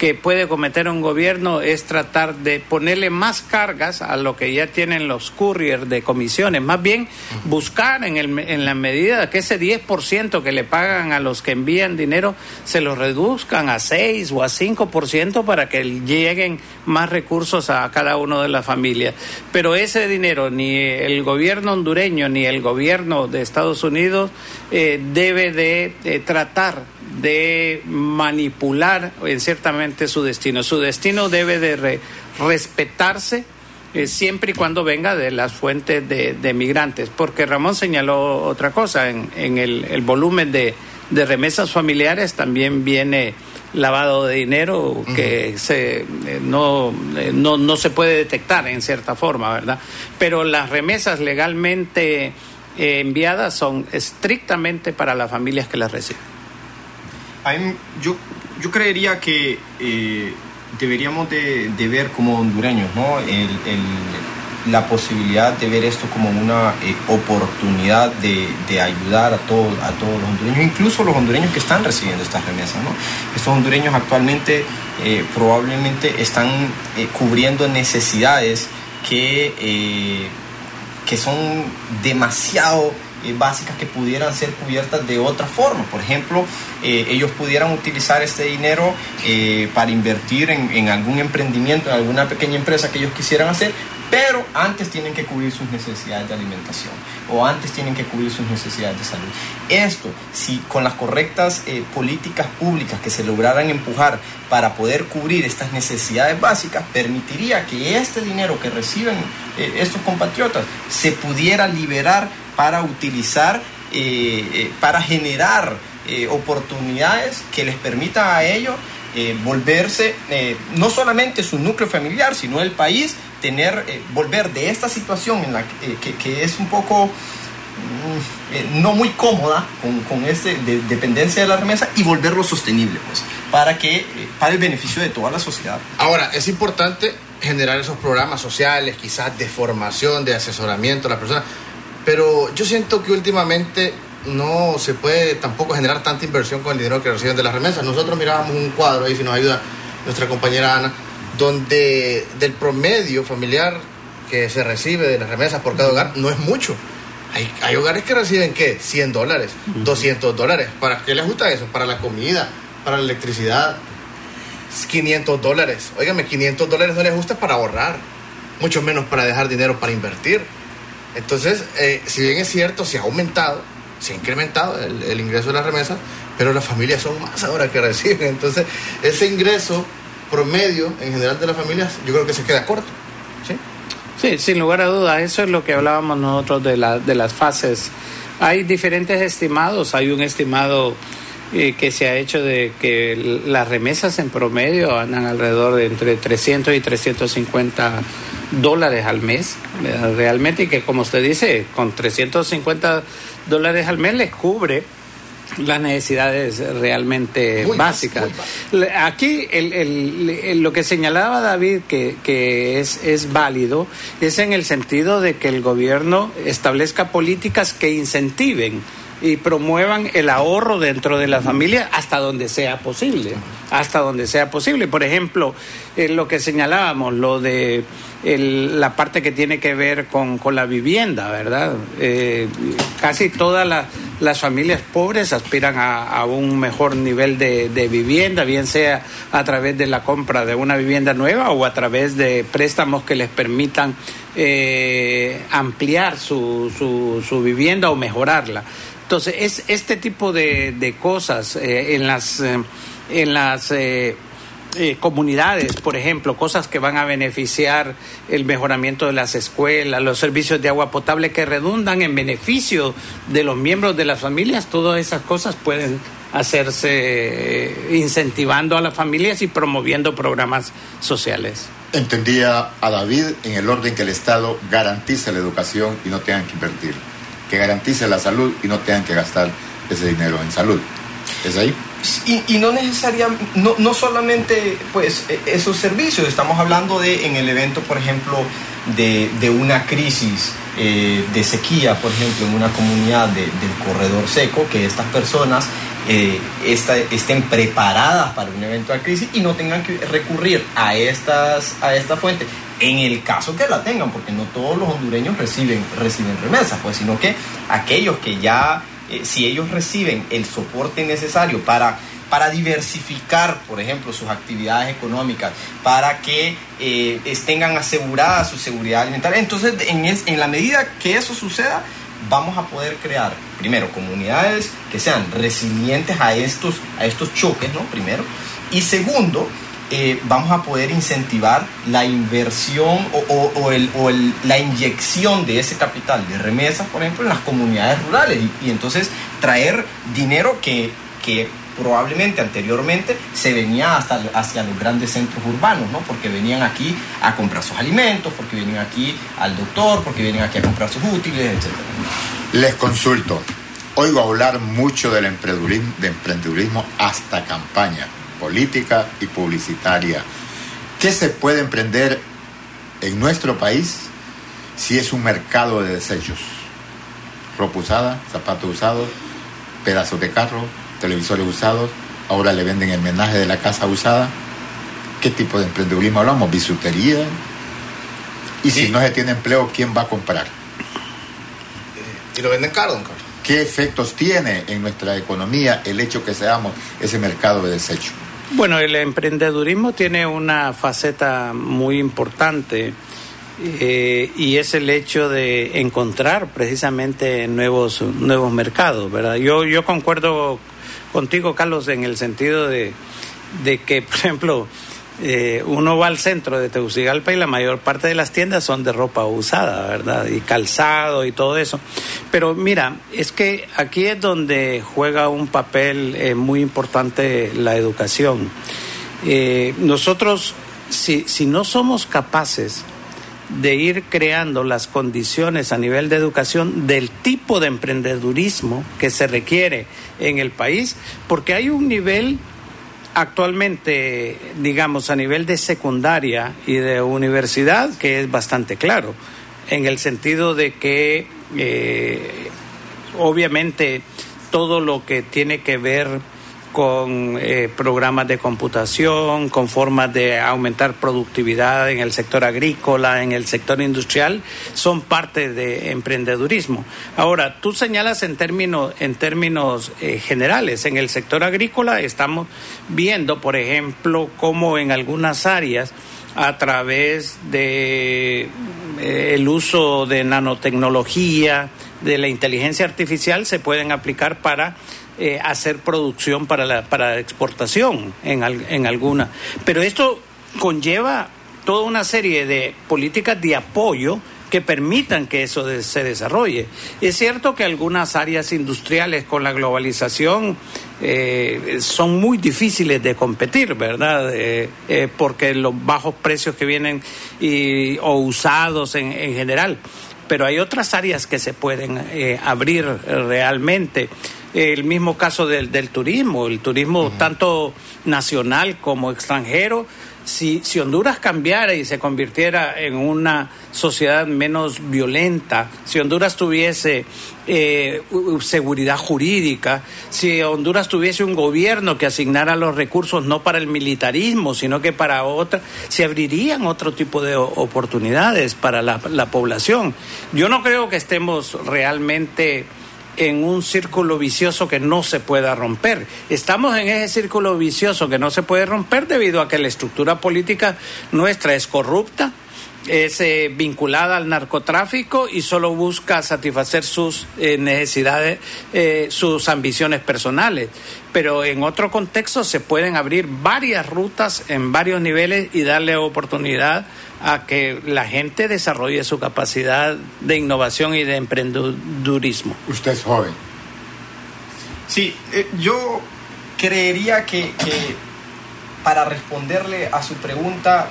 que puede cometer un gobierno es tratar de ponerle más cargas a lo que ya tienen los couriers de comisiones, más bien buscar en, el, en la medida que ese 10% que le pagan a los que envían dinero se lo reduzcan a 6 o a 5% para que lleguen más recursos a cada uno de las familias. Pero ese dinero ni el gobierno hondureño ni el gobierno de Estados Unidos eh, debe de eh, tratar de manipular en ciertamente su destino. Su destino debe de respetarse eh, siempre y cuando venga de las fuentes de, migrantes, porque Ramón señaló otra cosa, en, el, volumen de, remesas familiares también viene lavado de dinero que se, eh, no, eh, no, no se puede detectar en cierta forma, ¿verdad? Pero las remesas legalmente enviadas son estrictamente para las familias que las reciben yo, yo creería que eh, deberíamos de, ver como hondureños, ¿no? la posibilidad de ver esto como una eh, oportunidad de, ayudar a, todos a todos los hondureños, incluso los hondureños que están recibiendo estas remesas. ¿no? Estos hondureños actualmente eh, probablemente están cubriendo necesidades que, que son demasiado eh, básicas que pudieran ser cubiertas de otra forma. Por ejemplo, eh, ellos pudieran utilizar este dinero eh, para invertir en, algún emprendimiento, en alguna pequeña empresa que ellos quisieran hacer, pero antes tienen que cubrir sus necesidades de alimentación o antes tienen que cubrir sus necesidades de salud. Esto, si con las correctas políticas públicas que se lograran empujar para poder cubrir estas necesidades básicas, permitiría que este dinero que reciben estos compatriotas se pudiera liberar para utilizar, eh, para generar oportunidades que les permitan a ellos volverse no solamente su núcleo familiar, sino el país tener, eh, volver de esta situación en la que, eh, es un poco mm, eh, no muy cómoda con, con este de, dependencia de la remesa y volverlo sostenible, pues, para que, para el beneficio de toda la sociedad. Ahora, es importante generar esos programas sociales, quizás de formación, de asesoramiento a la persona, pero yo siento que últimamente no se puede tampoco generar tanta inversión con el dinero que reciben de las remesas. Nosotros mirábamos un cuadro ahí, si nos ayuda nuestra compañera Ana, donde del promedio familiar que se recibe de las remesas por cada hogar no es mucho. Hay, hay hogares que reciben, ¿qué? 100 dólares, 200 dólares. ¿Para qué les gusta eso? Para la comida, para la electricidad. 500 dólares. Óigame, 500 dólares no les gusta para ahorrar, mucho menos para dejar dinero para invertir. Entonces, eh, si bien es cierto, se ha aumentado, se ha incrementado el, ingreso de las remesas, pero las familias son más ahora que reciben. Entonces, ese ingreso promedio en general de las familias, yo creo que se queda corto. ¿sí? Sí, sin lugar a dudas, eso es lo que hablábamos nosotros de, la, de las fases. Hay diferentes estimados, hay un estimado eh, que se ha hecho de que las remesas en promedio andan alrededor de entre 300 y 350 dólares al mes, ¿verdad? realmente, y que como usted dice, con 350 dólares al mes les cubre las necesidades realmente Muy básicas. muy Aquí el, el- el- lo que señalaba David que, que es, es válido es en el sentido de que el gobierno establezca políticas que incentiven y promuevan el ahorro dentro de la familia hasta donde sea posible, hasta donde sea posible. Por ejemplo, en lo que señalábamos, lo de el- la parte que tiene que ver con, con la vivienda, ¿verdad? Eh, casi todas la- las familias pobres aspiran a, a un mejor nivel de, de vivienda, bien sea a través de la compra de una vivienda nueva o a través de préstamos que les permitan eh, ampliar su, su, su vivienda o mejorarla. Entonces, es este tipo de, de cosas eh, en las, eh, en las eh, eh, comunidades, por ejemplo, cosas que van a beneficiar el mejoramiento de las escuelas, los servicios de agua potable que redundan en beneficio de los miembros de las familias, todas esas cosas pueden hacerse incentivando a las familias y promoviendo programas sociales. Entendía a David en el orden que el Estado garantice la educación y no tengan que invertir, que garantice la salud y no tengan que gastar ese dinero en salud. ¿Es ahí? Y, no necesariamente, no, no solamente pues e- esos servicios, estamos hablando de en el evento, por ejemplo, de, de una crisis eh, de sequía, por ejemplo, en una comunidad de- del corredor seco, que estas personas eh, estén preparadas para un evento de crisis y no tengan que recurrir a estas a esta fuente en el caso que la tengan, porque no todos los hondureños reciben, reciben remesas, pues, sino que aquellos que ya, eh, si ellos reciben el soporte necesario para, para diversificar, por ejemplo, sus actividades económicas, para que eh, tengan asegurada su seguridad alimentaria, entonces en, en la medida que eso suceda, vamos a poder crear, primero, comunidades que sean resilientes a estos, a estos choques, ¿no? Primero. Y segundo, eh, vamos a poder incentivar la inversión o, el- o el- la inyección de ese capital de remesas, por ejemplo, en las comunidades rurales y, entonces traer dinero que, que probablemente anteriormente se venía hasta hacia los grandes centros urbanos, ¿no? Porque venían aquí a comprar sus alimentos, porque venían aquí al doctor, porque venían aquí a comprar sus útiles, etc. Les consulto. Oigo hablar mucho del emprendedurismo, de emprendedurismo hasta campaña política y publicitaria. ¿Qué se puede emprender en nuestro país si es un mercado de desechos? Ropa usada, zapatos usados, pedazos de carro, televisores usados, ahora le venden el menaje de la casa usada. ¿Qué tipo de emprendedurismo hablamos? ¿Bisutería? Y si no se tiene empleo, ¿quién va a comprar? Y lo venden caro, don Carlos. ¿Qué efectos tiene en nuestra economía el hecho que seamos ese mercado de desecho? Bueno, el emprendedurismo tiene una faceta muy importante eh, y es el hecho de encontrar precisamente nuevos nuevos mercados, ¿verdad? Yo yo concuerdo contigo, Carlos, en el sentido de, de que, *laughs* por ejemplo, eh, uno va al centro de Tegucigalpa y la mayor parte de las tiendas son de ropa usada, ¿verdad? Y calzado y todo eso. Pero mira, es que aquí es donde juega un papel eh, muy importante la educación. Eh, nosotros, si, si no somos capaces de ir creando las condiciones a nivel de educación del tipo de emprendedurismo que se requiere en el país, porque hay un nivel actualmente, digamos, a nivel de secundaria y de universidad que es bastante claro, en el sentido de que eh, obviamente todo lo que tiene que ver con eh, programas de computación, con formas de aumentar productividad en el sector agrícola, en el sector industrial, son parte de emprendedurismo. Ahora, tú señalas en términos, en términos eh, generales, en el sector agrícola estamos viendo, por ejemplo, cómo en algunas áreas a través de eh, el uso de nanotecnología, de la inteligencia artificial, se pueden aplicar para eh, hacer producción para la para exportación en, en alguna. Pero esto conlleva toda una serie de políticas de apoyo que permitan que eso se desarrolle. Es cierto que algunas áreas industriales con la globalización eh, son muy difíciles de competir, ¿verdad? Eh, eh, porque los bajos precios que vienen y, o usados en, en general. Pero hay otras áreas que se pueden abrir realmente el mismo caso del, del turismo, el turismo tanto nacional como extranjero si, si Honduras cambiara y se convirtiera en una sociedad menos violenta, si Honduras tuviese eh, seguridad jurídica, si Honduras tuviese un gobierno que asignara los recursos no para el militarismo, sino que para otra, se abrirían otro tipo de oportunidades para la, la población. Yo no creo que estemos realmente en un círculo vicioso que no se pueda romper. Estamos en ese círculo vicioso que no se puede romper debido a que la estructura política nuestra es corrupta, es eh, vinculada al narcotráfico y solo busca satisfacer sus eh, necesidades, eh, sus ambiciones personales. Pero en otro contexto se pueden abrir varias rutas en varios niveles y darle oportunidad a que la gente desarrolle su capacidad de innovación y de emprendedurismo. Usted es joven. Sí, yo creería que, que, para responderle a su pregunta,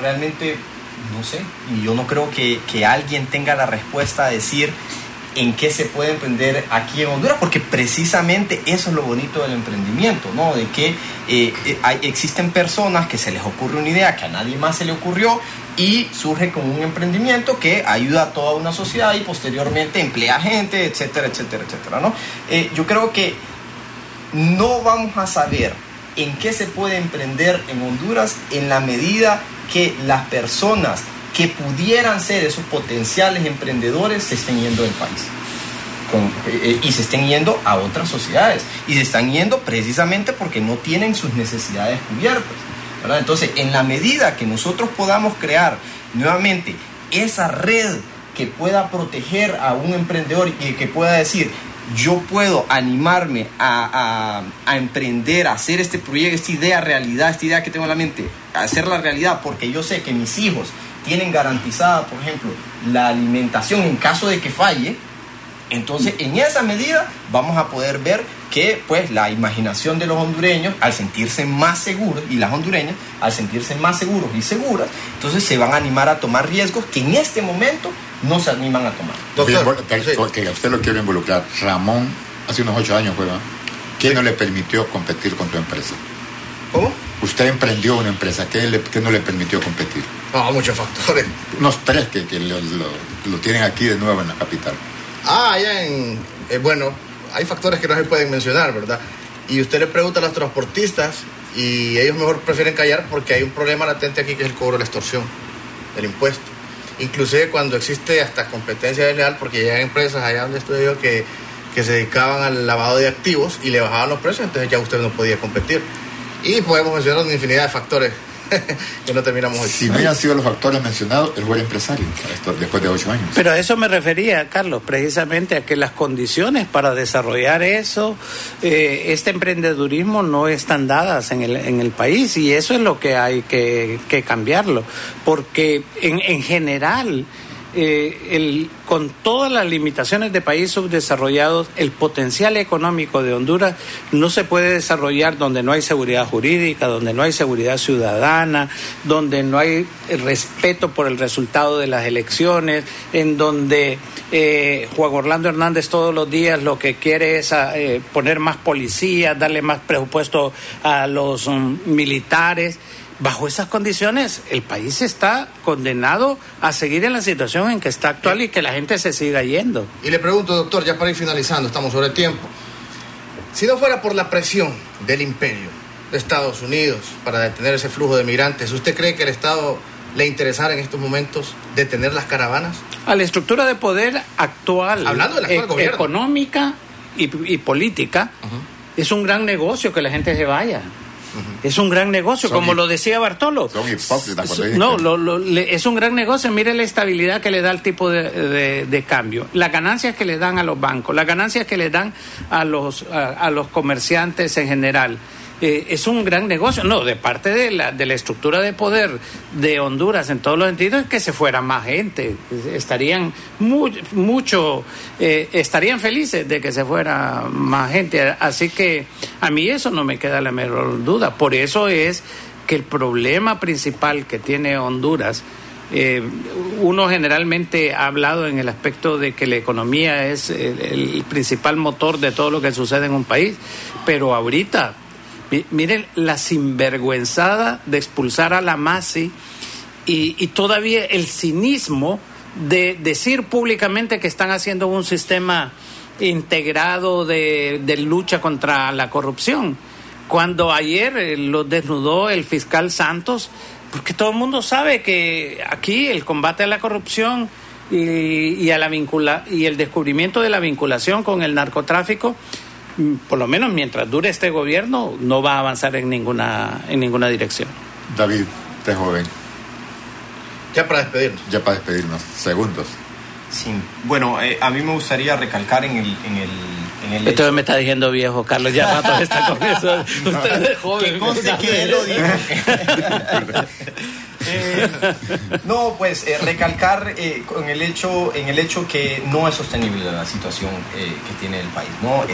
realmente no sé. Y yo no creo que, que alguien tenga la respuesta a decir en qué se puede emprender aquí en Honduras, porque precisamente eso es lo bonito del emprendimiento, ¿no? De que eh, eh, existen personas que se les ocurre una idea que a nadie más se le ocurrió y surge como un emprendimiento que ayuda a toda una sociedad y posteriormente emplea gente, etcétera, etcétera, etcétera, ¿no? Eh, yo creo que no vamos a saber en qué se puede emprender en Honduras en la medida que las personas que pudieran ser esos potenciales emprendedores se estén yendo del país. Eh, eh, y se estén yendo a otras sociedades. Y se están yendo precisamente porque no tienen sus necesidades cubiertas. Entonces, en la medida que nosotros podamos crear nuevamente esa red que pueda proteger a un emprendedor y que pueda decir, yo puedo animarme a, a, emprender, a hacer este proyecto, esta idea realidad, esta idea que tengo en la mente, hacerla realidad porque yo sé que mis hijos tienen garantizada, por ejemplo, la alimentación en caso de que falle, entonces en esa medida vamos a poder ver que pues la imaginación de los hondureños al sentirse más seguros y las hondureñas al sentirse más seguros y seguras, entonces se van a animar a tomar riesgos que en este momento no se animan a tomar. Doctor, que usted lo quiere involucrar. Ramón, hace unos ocho años fue, ¿quién no le permitió competir con tu empresa? ¿Cómo? Usted emprendió una empresa, ¿qué, no le permitió competir? No, muchos factores. Unos tres que, lo, tienen aquí de nuevo en la capital. Ah, allá en... Eh, bueno, hay factores que no se pueden mencionar, ¿verdad? Y usted le pregunta a los transportistas y ellos mejor prefieren callar porque hay un problema latente aquí que es el cobro de la extorsión, el impuesto inclusive cuando existe hasta competencia desleal, porque ya hay empresas allá donde estoy que, que se dedicaban al lavado de activos y le bajaban los precios, entonces ya usted no podía competir. Y podemos mencionar una infinidad de factores *laughs* que no terminamos hoy. Si no hubieran sido los factores mencionados, el buen empresario, después de ocho años. Pero a eso me refería, Carlos, precisamente a que las condiciones para desarrollar eso, eh, este emprendedurismo no están dadas en el, en el país y eso es lo que hay que, que cambiarlo, porque en, en general eh, el, con todas las limitaciones de países subdesarrollados, el potencial económico de Honduras no se puede desarrollar donde no hay seguridad jurídica, donde no hay seguridad ciudadana, donde no hay respeto por el resultado de las elecciones, en donde eh, Juan Orlando Hernández todos los días lo que quiere es eh, poner más policías, darle más presupuesto a los mm, militares. Bajo esas condiciones, el país está condenado a seguir en la situación en que está actual y que la gente se siga yendo. Y le pregunto, doctor, ya para ir finalizando, estamos sobre el tiempo. Si no fuera por la presión del imperio de Estados Unidos para detener ese flujo de migrantes, ¿usted cree que el Estado le interesara en estos momentos detener las caravanas? A la estructura de poder actual, Hablando e económica y, política, es un gran negocio que la gente se vaya Es un gran negocio, Son como lo decía Bartolo. son hipócritas cuando No, lo- lo- le- es un gran negocio. Mire la estabilidad que le da el tipo de, de- de cambio. Las ganancias que le dan a los bancos, las ganancias que le dan a los, a, a los comerciantes en general. Eh, es un gran negocio. No, de parte de la, de la estructura de poder de Honduras en todos los sentidos que se fuera más gente. Estarían mu- mucho, eh, estarían felices de que se fuera más gente. Así que a mí eso no me queda la menor duda. Por eso es que el problema principal que tiene Honduras eh, uno generalmente ha hablado en el aspecto de que la economía es el, el principal motor de todo lo que sucede en un país, pero ahorita, miren la sinvergüenzada de expulsar a la MASI y, todavía el cinismo de decir públicamente que están haciendo un sistema integrado de, lucha contra la corrupción. Cuando ayer eh, lo desnudó el fiscal Santos, porque todo el mundo sabe que aquí el combate a la corrupción y, a la vincula y el descubrimiento de la vinculación con el narcotráfico, por lo menos mientras dure este gobierno, no va a avanzar en ninguna en ninguna dirección. David, te joven, Ya para despedirnos. ya para despedirnos, segundos. Sí. Bueno, eh, a mí me gustaría recalcar en el, en el, en el Esto hecho- me está diciendo viejo, Carlos, ya rato está con eso. *laughs* Usted es joven. Que conste que él lo dijo. *laughs* Eh, no, pues eh, recalcar eh, con el hecho, en el hecho que no es sostenible la situación eh, que tiene el país. ¿no?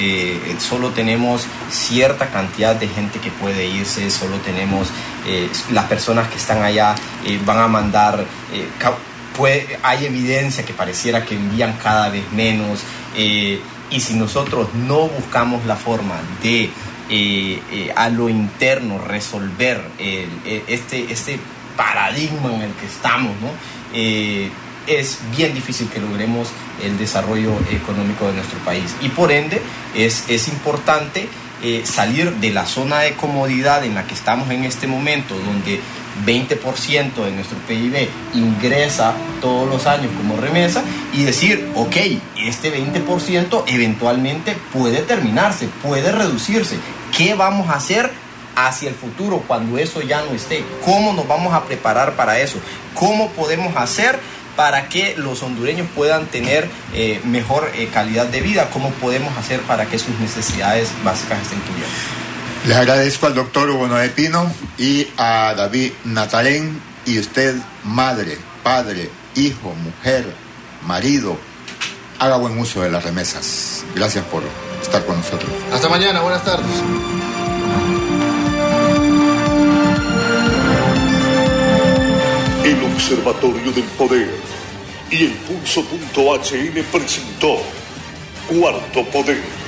Solo tenemos cierta cantidad de gente que puede irse, solo tenemos las personas que están allá van a mandar. hay evidencia que pareciera que envían cada vez menos. y si nosotros no buscamos la forma de a lo interno resolver este, este paradigma en el que estamos, ¿no? Eh, es bien difícil que logremos el desarrollo económico de nuestro país. Y por ende es, es importante eh, salir de la zona de comodidad en la que estamos en este momento, donde 20% de nuestro PIB ingresa todos los años como remesa y decir, ok, este 20% eventualmente puede terminarse, puede reducirse. ¿Qué vamos a hacer hacia el futuro cuando eso ya no esté? ¿Cómo nos vamos a preparar para eso? ¿Cómo podemos hacer para que los hondureños puedan tener eh, mejor eh, calidad de vida? ¿Cómo podemos hacer para que sus necesidades básicas estén cubiertas? Les agradezco al doctor Hugo Noé Pino y a David Natalén y usted, madre, padre, hijo, mujer, marido, haga buen uso de las remesas. Gracias por estar con nosotros. Hasta mañana, buenas tardes. Observatorio del Poder y el Pulso.hn presentó Cuarto Poder.